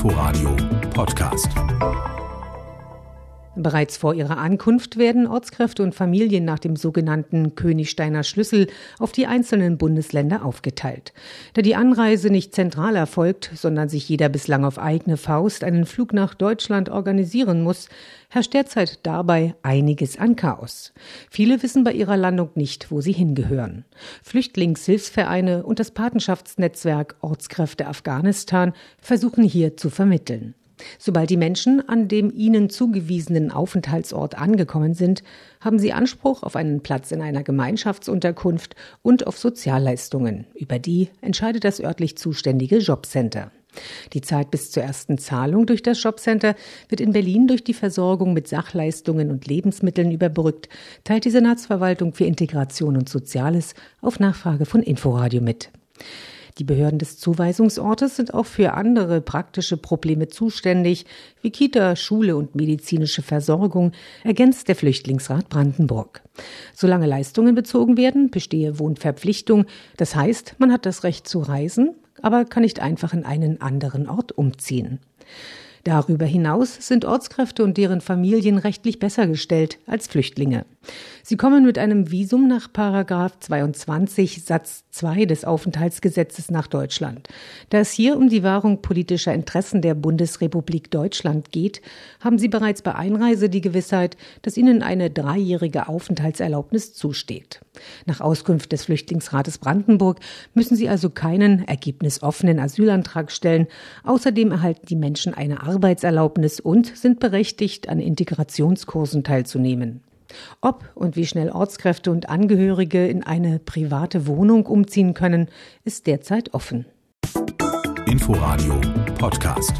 Inforadio Podcast. Bereits vor ihrer Ankunft werden Ortskräfte und Familien nach dem sogenannten Königsteiner Schlüssel auf die einzelnen Bundesländer aufgeteilt. Da die Anreise nicht zentral erfolgt, sondern sich jeder bislang auf eigene Faust einen Flug nach Deutschland organisieren muss, herrscht derzeit dabei einiges an Chaos. Viele wissen bei ihrer Landung nicht, wo sie hingehören. Flüchtlingshilfsvereine und das Patenschaftsnetzwerk Ortskräfte Afghanistan versuchen hier zu vermitteln. Sobald die Menschen an dem ihnen zugewiesenen Aufenthaltsort angekommen sind, haben sie Anspruch auf einen Platz in einer Gemeinschaftsunterkunft und auf Sozialleistungen. Über die entscheidet das örtlich zuständige Jobcenter. Die Zeit bis zur ersten Zahlung durch das Jobcenter wird in Berlin durch die Versorgung mit Sachleistungen und Lebensmitteln überbrückt, teilt die Senatsverwaltung für Integration und Soziales auf Nachfrage von Inforadio mit. Die Behörden des Zuweisungsortes sind auch für andere praktische Probleme zuständig, wie Kita, Schule und medizinische Versorgung, ergänzt der Flüchtlingsrat Brandenburg. Solange Leistungen bezogen werden, bestehe Wohnverpflichtung. Das heißt, man hat das Recht zu reisen, aber kann nicht einfach in einen anderen Ort umziehen. Darüber hinaus sind Ortskräfte und deren Familien rechtlich besser gestellt als Flüchtlinge. Sie kommen mit einem Visum nach Paragraph 22 Satz 2 des Aufenthaltsgesetzes nach Deutschland. Da es hier um die Wahrung politischer Interessen der Bundesrepublik Deutschland geht, haben Sie bereits bei Einreise die Gewissheit, dass Ihnen eine dreijährige Aufenthaltserlaubnis zusteht. Nach Auskunft des Flüchtlingsrates Brandenburg müssen Sie also keinen ergebnisoffenen Asylantrag stellen. Außerdem erhalten die Menschen eine Arbeitserlaubnis und sind berechtigt, an Integrationskursen teilzunehmen. Ob und wie schnell Ortskräfte und Angehörige in eine private Wohnung umziehen können, ist derzeit offen. Inforadio Podcast.